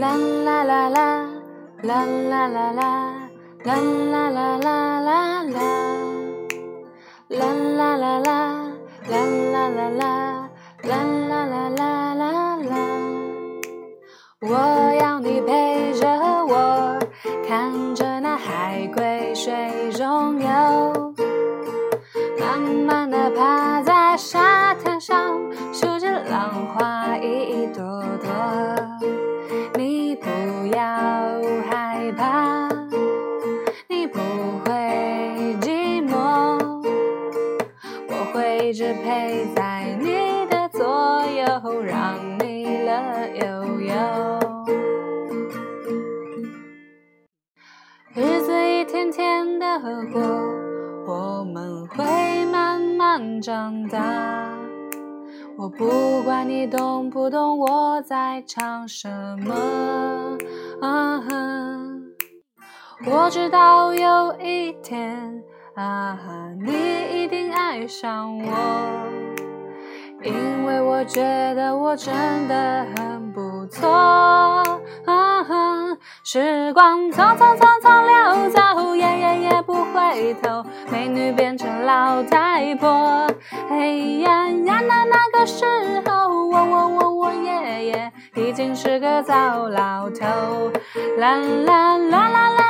啦啦啦啦啦啦啦啦啦啦啦啦啦啦，啦啦啦啦啦啦啦啦啦啦啦啦啦啦。我要你陪着我，看着那海龟水中游，慢慢的趴在沙滩上，数着浪花一朵朵。一直陪在你的左右，让你乐悠悠。日子一天天的过，我们会慢慢长大。我不管你懂不懂我在唱什么，啊，我知道有一天，啊哈，你一定爱上我，因为我觉得我真的很不错，啊哈，时光匆匆匆匆流走，夜夜夜不回头，美女变成老太婆，哎呀呀那那个时候，我我我我爷爷已经是个糟老头，啦啦啦啦啦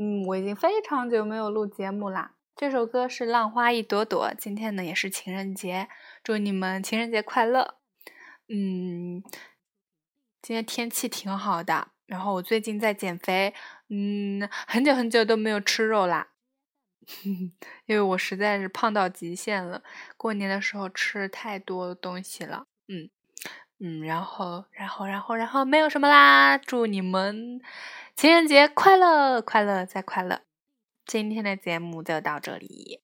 嗯，我已经非常久没有录节目啦。这首歌是《浪花一朵朵》，今天呢也是情人节，祝你们情人节快乐。嗯，今天天气挺好的，然后我最近在减肥，嗯，很久很久都没有吃肉啦，因为我实在是胖到极限了。过年的时候吃太多东西了，嗯嗯，然后然后然后然后没有什么啦，祝你们情人节快乐，快乐再快乐。今天的节目就到这里。